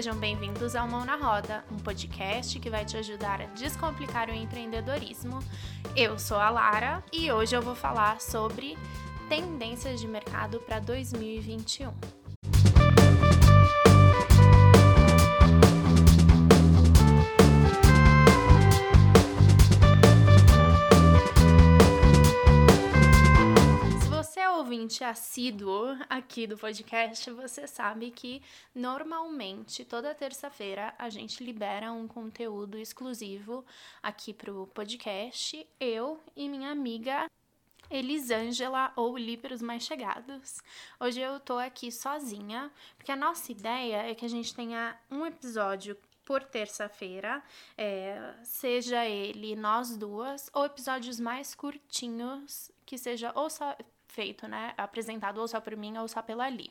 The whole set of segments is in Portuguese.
Sejam bem-vindos ao Mão na Roda, um podcast que vai te ajudar a descomplicar o empreendedorismo. Eu sou a Lara e hoje eu vou falar sobre tendências de mercado para 2021. Assíduo aqui do podcast, você sabe que normalmente toda terça-feira a gente libera um conteúdo exclusivo aqui pro podcast. Eu e minha amiga Elisângela ou Li para os mais chegados. Hoje eu tô aqui sozinha, porque a nossa ideia é que a gente tenha um episódio por terça-feira, é, seja ele nós duas, ou episódios mais curtinhos, que seja ou só feito, né? Apresentado ou só por mim ou só pela Ali.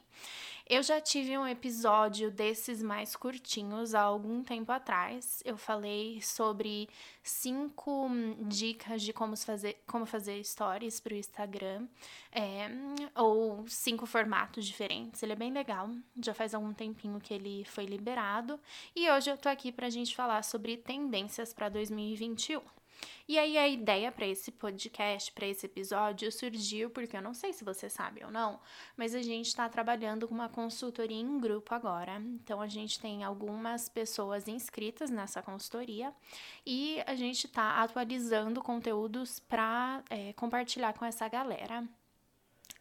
Eu já tive um episódio desses mais curtinhos há algum tempo atrás. Eu falei sobre cinco dicas de como fazer, como fazer stories para o Instagram, é, ou cinco formatos diferentes. Ele é bem legal. Já faz algum tempinho que ele foi liberado. E hoje eu tô aqui para a gente falar sobre tendências para 2021. E aí a ideia para esse podcast, para esse episódio, surgiu porque eu não sei se você sabe ou não, mas a gente está trabalhando com uma consultoria em grupo agora. Então a gente tem algumas pessoas inscritas nessa consultoria e a gente está atualizando conteúdos para é, compartilhar com essa galera.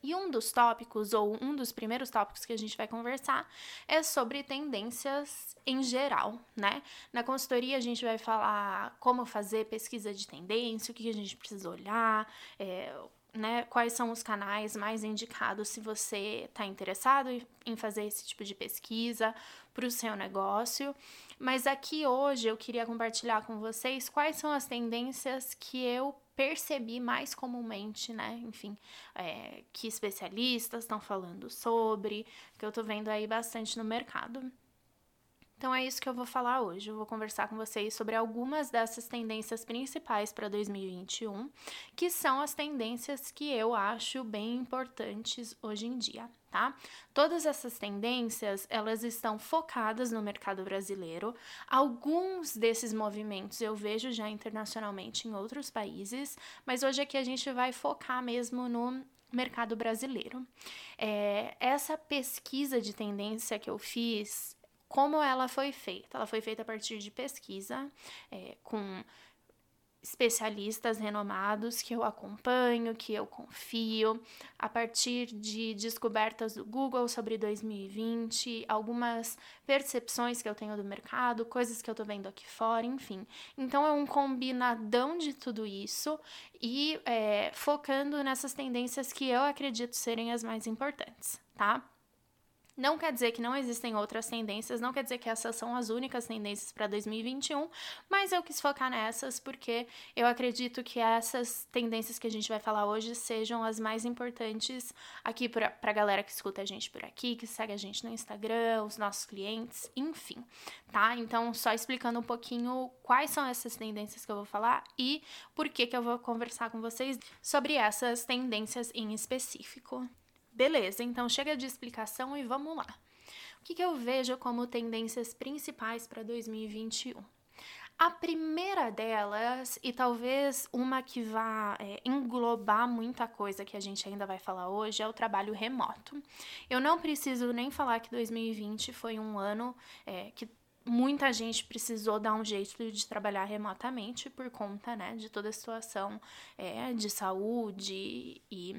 E um dos tópicos, ou um dos primeiros tópicos que a gente vai conversar, é sobre tendências em geral, né? Na consultoria a gente vai falar como fazer pesquisa de tendência, o que a gente precisa olhar, é, né, quais são os canais mais indicados se você está interessado em fazer esse tipo de pesquisa para o seu negócio. Mas aqui hoje eu queria compartilhar com vocês quais são as tendências que eu percebi mais comumente, né? Enfim, é, que especialistas estão falando sobre, que eu tô vendo aí bastante no mercado. Então é isso que eu vou falar hoje. Eu vou conversar com vocês sobre algumas dessas tendências principais para 2021, que são as tendências que eu acho bem importantes hoje em dia, tá? Todas essas tendências, elas estão focadas no mercado brasileiro. Alguns desses movimentos eu vejo já internacionalmente em outros países, mas hoje aqui a gente vai focar mesmo no mercado brasileiro. É, essa pesquisa de tendência que eu fiz, como ela foi feita? Ela foi feita a partir de pesquisa, é, com especialistas renomados que eu acompanho, que eu confio, a partir de descobertas do Google sobre 2020, algumas percepções que eu tenho do mercado, coisas que eu tô vendo aqui fora, enfim. Então é um combinadão de tudo isso e é, focando nessas tendências que eu acredito serem as mais importantes, tá? Não quer dizer que não existem outras tendências, não quer dizer que essas são as únicas tendências para 2021, mas eu quis focar nessas porque eu acredito que essas tendências que a gente vai falar hoje sejam as mais importantes aqui para a galera que escuta a gente por aqui, que segue a gente no Instagram, os nossos clientes, enfim, tá? Então, só explicando um pouquinho quais são essas tendências que eu vou falar e por que, que eu vou conversar com vocês sobre essas tendências em específico. Beleza, então chega de explicação e vamos lá. O que, que eu vejo como tendências principais para 2021? A primeira delas, e talvez uma que vá é, englobar muita coisa que a gente ainda vai falar hoje, é o trabalho remoto. Eu não preciso nem falar que 2020 foi um ano é, que muita gente precisou dar um jeito de trabalhar remotamente por conta né, de toda a situação é, de saúde e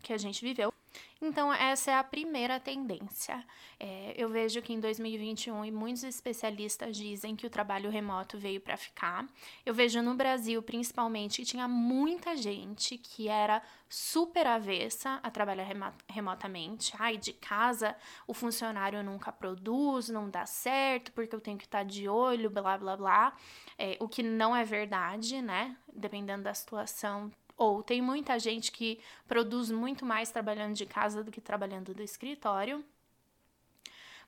que a gente viveu. Então, essa é a primeira tendência. É, eu vejo que em 2021, e muitos especialistas dizem que o trabalho remoto veio para ficar. Eu vejo no Brasil, principalmente, que tinha muita gente que era super avessa a trabalhar remotamente. Ai, de casa o funcionário nunca produz, não dá certo, porque eu tenho que estar de olho, blá blá blá. É, o que não é verdade, né? Dependendo da situação, ou tem muita gente que produz muito mais trabalhando de casa do que trabalhando do escritório.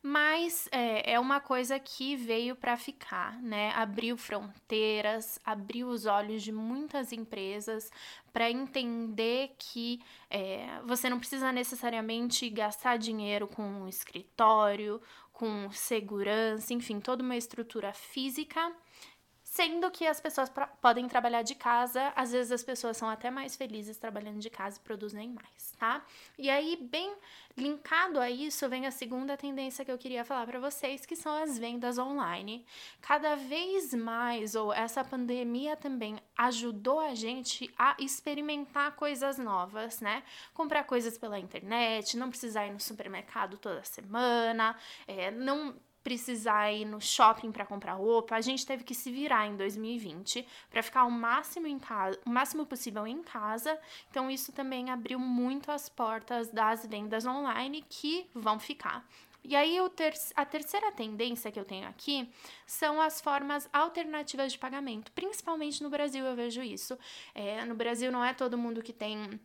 mas é, é uma coisa que veio para ficar, né? Abriu fronteiras, abriu os olhos de muitas empresas para entender que é, você não precisa necessariamente gastar dinheiro com um escritório, com segurança, enfim, toda uma estrutura física Sendo que as pessoas podem trabalhar de casa, às vezes as pessoas são até mais felizes trabalhando de casa e produzem mais, tá? E aí, bem linkado a isso, vem a segunda tendência que eu queria falar para vocês, que são as vendas online. Cada vez mais, ou essa pandemia também ajudou a gente a experimentar coisas novas, né? Comprar coisas pela internet, não precisar ir no supermercado toda semana, é, não precisar ir no shopping para comprar roupa, a gente teve que se virar em 2020 para ficar o máximo em casa, o máximo possível em casa. Então isso também abriu muito as portas das vendas online que vão ficar. E aí, ter a terceira tendência que eu tenho aqui são as formas alternativas de pagamento. Principalmente no Brasil, eu vejo isso. É, no Brasil, não é todo mundo que tem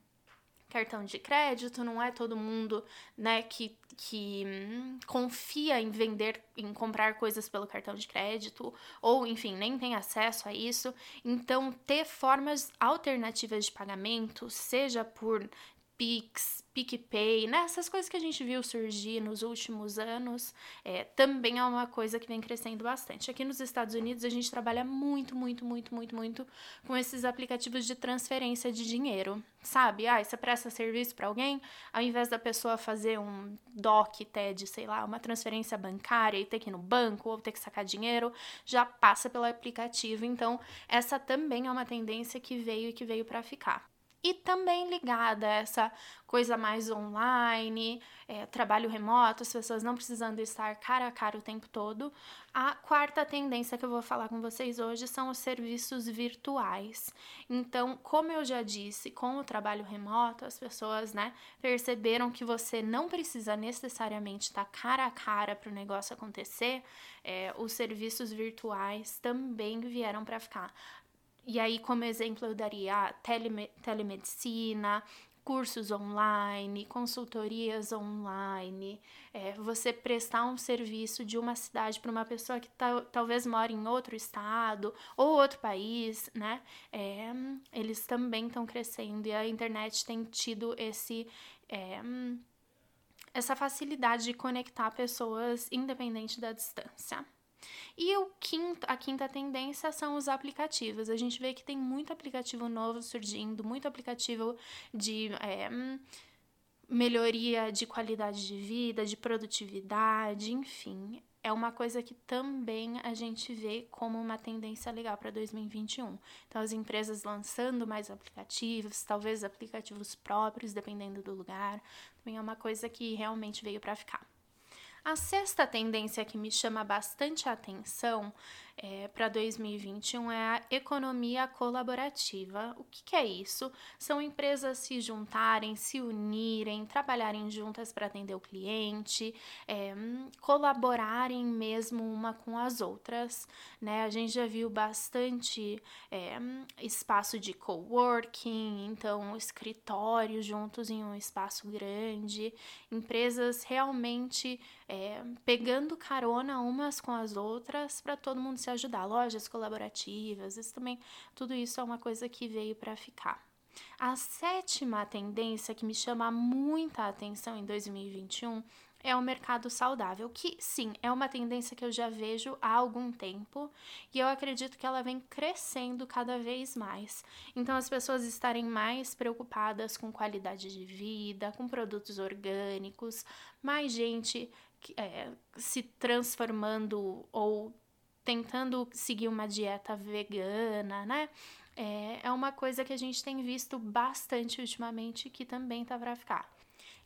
cartão de crédito, não é todo mundo, né, que, que hum, confia em vender, em comprar coisas pelo cartão de crédito, ou enfim, nem tem acesso a isso. Então, ter formas alternativas de pagamento, seja por Pix, PicPay, né? Essas coisas que a gente viu surgir nos últimos anos, é, também é uma coisa que vem crescendo bastante. Aqui nos Estados Unidos, a gente trabalha muito, muito, muito, muito, muito com esses aplicativos de transferência de dinheiro, sabe? Ah, você presta serviço para alguém, ao invés da pessoa fazer um DOC, TED, sei lá, uma transferência bancária e ter que ir no banco ou ter que sacar dinheiro, já passa pelo aplicativo. Então, essa também é uma tendência que veio e que veio para ficar e também ligada a essa coisa mais online, é, trabalho remoto, as pessoas não precisando estar cara a cara o tempo todo. A quarta tendência que eu vou falar com vocês hoje são os serviços virtuais. Então, como eu já disse, com o trabalho remoto, as pessoas, né, perceberam que você não precisa necessariamente estar cara a cara para o negócio acontecer. É, os serviços virtuais também vieram para ficar. E aí, como exemplo, eu daria teleme telemedicina, cursos online, consultorias online, é, você prestar um serviço de uma cidade para uma pessoa que talvez mora em outro estado ou outro país, né? É, eles também estão crescendo e a internet tem tido esse. É, essa facilidade de conectar pessoas independente da distância. E o quinto, a quinta tendência são os aplicativos. A gente vê que tem muito aplicativo novo surgindo, muito aplicativo de é, melhoria de qualidade de vida, de produtividade, enfim. É uma coisa que também a gente vê como uma tendência legal para 2021. Então, as empresas lançando mais aplicativos, talvez aplicativos próprios, dependendo do lugar, também é uma coisa que realmente veio para ficar. A sexta tendência que me chama bastante a atenção é, para 2021 é a economia colaborativa. O que, que, é isso? São empresas se juntarem, se unirem, trabalharem juntas para atender o cliente, é, colaborarem mesmo uma com as outras. Né? A gente já viu bastante é, espaço de coworking, então escritórios juntos em um espaço grande, empresas realmente é, pegando carona umas com as outras para todo mundo se ajudar. Lojas colaborativas, isso também, tudo isso é uma coisa que veio para ficar. A sétima tendência que me chama muita atenção em 2021 é o mercado saudável, que sim, é uma tendência que eu já vejo há algum tempo e eu acredito que ela vem crescendo cada vez mais. Então, as pessoas estarem mais preocupadas com qualidade de vida, com produtos orgânicos, mais gente é, se transformando ou tentando seguir uma dieta vegana, né? É, é uma coisa que a gente tem visto bastante ultimamente que também tá para ficar.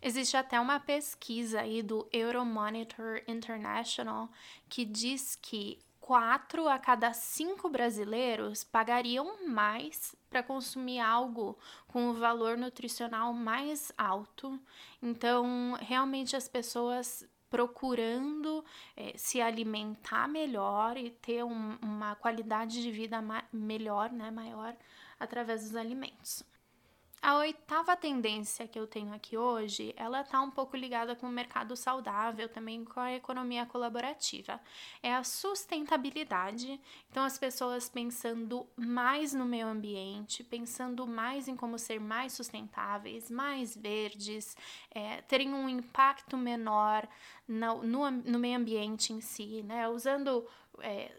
Existe até uma pesquisa aí do Euromonitor International que diz que quatro a cada cinco brasileiros pagariam mais para consumir algo com o valor nutricional mais alto. Então, realmente as pessoas procurando é, se alimentar melhor e ter um, uma qualidade de vida melhor, né, maior através dos alimentos. A oitava tendência que eu tenho aqui hoje, ela tá um pouco ligada com o mercado saudável, também com a economia colaborativa. É a sustentabilidade. Então, as pessoas pensando mais no meio ambiente, pensando mais em como ser mais sustentáveis, mais verdes, é, terem um impacto menor no, no, no, meio ambiente em si, né? Usando é,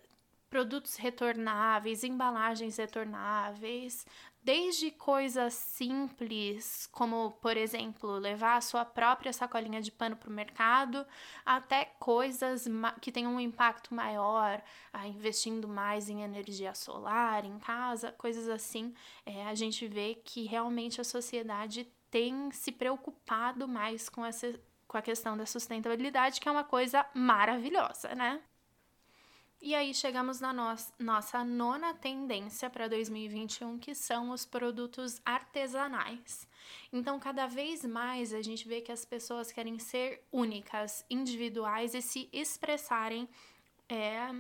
produtos retornáveis, embalagens retornáveis, Desde coisas simples, como, por exemplo, levar a sua própria sacolinha de pano para o mercado, até coisas que tenham um impacto maior, investindo mais em energia solar em casa, coisas assim. É, a gente vê que realmente a sociedade tem se preocupado mais com, essa, com a questão da sustentabilidade, que é uma coisa maravilhosa, né? E aí chegamos na no nossa nona tendência para 2021, que são os produtos artesanais. Então, cada vez mais a gente vê que as pessoas querem ser únicas, individuais e se expressarem é,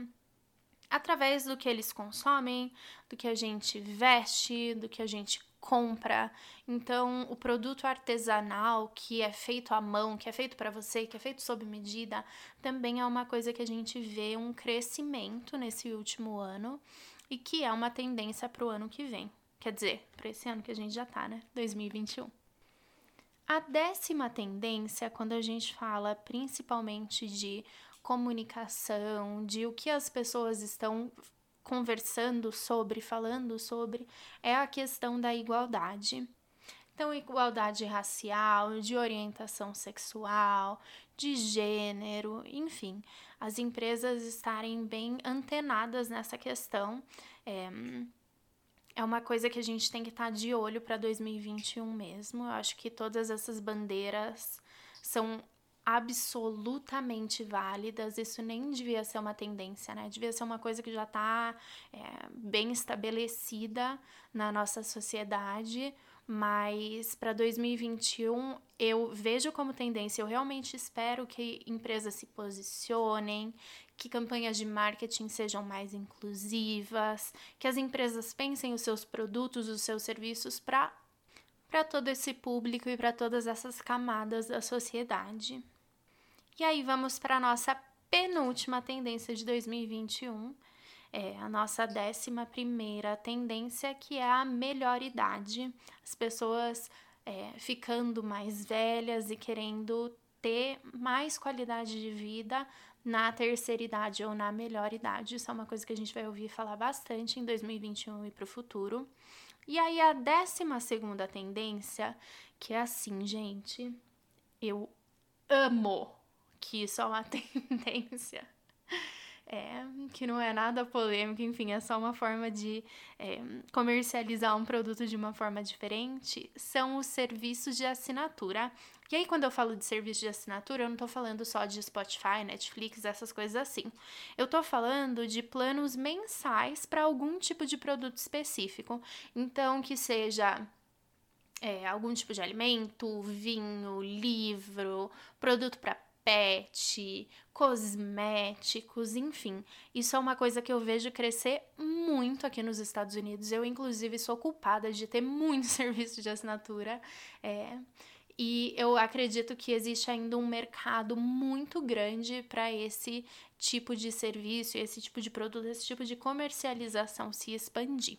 através do que eles consomem, do que a gente veste, do que a gente compra. Então, o produto artesanal que é feito à mão, que é feito para você, que é feito sob medida, também é uma coisa que a gente vê um crescimento nesse último ano e que é uma tendência para o ano que vem. Quer dizer, para esse ano que a gente já tá, né? 2021. A décima tendência, quando a gente fala principalmente de comunicação, de o que as pessoas estão conversando sobre, falando sobre, é a questão da igualdade. Então, igualdade racial, de orientação sexual, de gênero, enfim, as empresas estarem bem antenadas nessa questão. É, é uma coisa que a gente tem que estar de olho para 2021 mesmo. Eu acho que todas essas bandeiras são absolutamente válidas, isso nem devia ser uma tendência, né? Devia ser uma coisa que já está é, bem estabelecida na nossa sociedade, mas para 2021 eu vejo como tendência, eu realmente espero que empresas se posicionem, que campanhas de marketing sejam mais inclusivas, que as empresas pensem os seus produtos, os seus serviços para para todo esse público e para todas essas camadas da sociedade. E aí vamos para a nossa penúltima tendência de 2021, é a nossa décima primeira tendência, que é a melhor idade. As pessoas é, ficando mais velhas e querendo ter mais qualidade de vida na terceira idade ou na melhor idade. Isso é uma coisa que a gente vai ouvir falar bastante em 2021 e para o futuro. E aí, a décima segunda tendência, que é assim, gente, eu amo que é uma tendência. É, que não é nada polêmico, enfim, é só uma forma de é, comercializar um produto de uma forma diferente, são os serviços de assinatura. E aí, quando eu falo de serviço de assinatura, eu não tô falando só de Spotify, Netflix, essas coisas assim. Eu tô falando de planos mensais para algum tipo de produto específico. Então, que seja é, algum tipo de alimento, vinho, livro, produto para pet, cosméticos, enfim. Isso é uma coisa que eu vejo crescer muito aqui nos Estados Unidos. Eu, inclusive, sou culpada de ter muito serviço de assinatura. É, e eu acredito que existe ainda um mercado muito grande para esse tipo de serviço, esse tipo de produto, esse tipo de comercialização se expandir.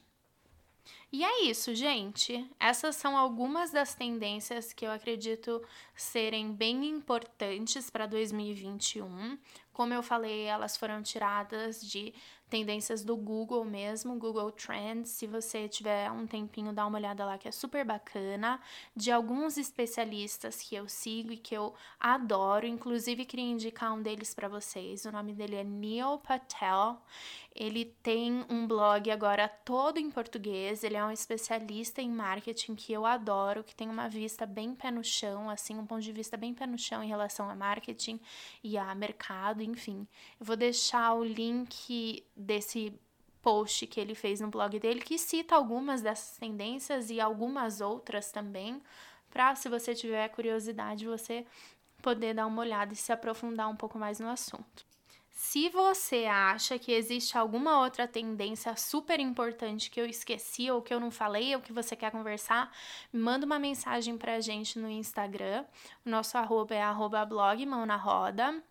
E é isso, gente. Essas são algumas das tendências que eu acredito serem bem importantes para 2021. Como eu falei, elas foram tiradas de tendências do Google mesmo, Google Trends. Se você tiver um tempinho, dá uma olhada lá que é super bacana. De alguns especialistas que eu sigo e que eu adoro, inclusive queria indicar um deles para vocês. O nome dele é Neil Patel. Ele tem um blog agora todo em português. Ele é um especialista em marketing que eu adoro, que tem uma vista bem pé no chão, assim, um ponto de vista bem pé no chão em relação a marketing e a mercado, enfim. Eu vou deixar o link desse post que ele fez no blog dele, que cita algumas dessas tendências e algumas outras também, para se você tiver curiosidade, você poder dar uma olhada e se aprofundar um pouco mais no assunto. Se você acha que existe alguma outra tendência super importante que eu esqueci ou que eu não falei ou que você quer conversar, manda uma mensagem pra gente no Instagram. O nosso arroba é arroba blog mão na roda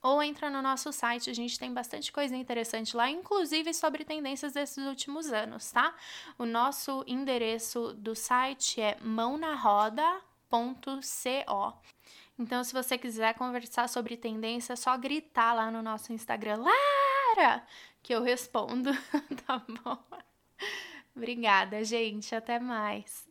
ou entra no nosso site, a gente tem bastante coisa interessante lá, inclusive sobre tendências desses últimos anos, tá? O nosso endereço do site é mãonaroda.co. Então, se você quiser conversar sobre tendência, é só gritar lá no nosso Instagram, Lara, que eu respondo, tá bom? Obrigada, gente. Até mais.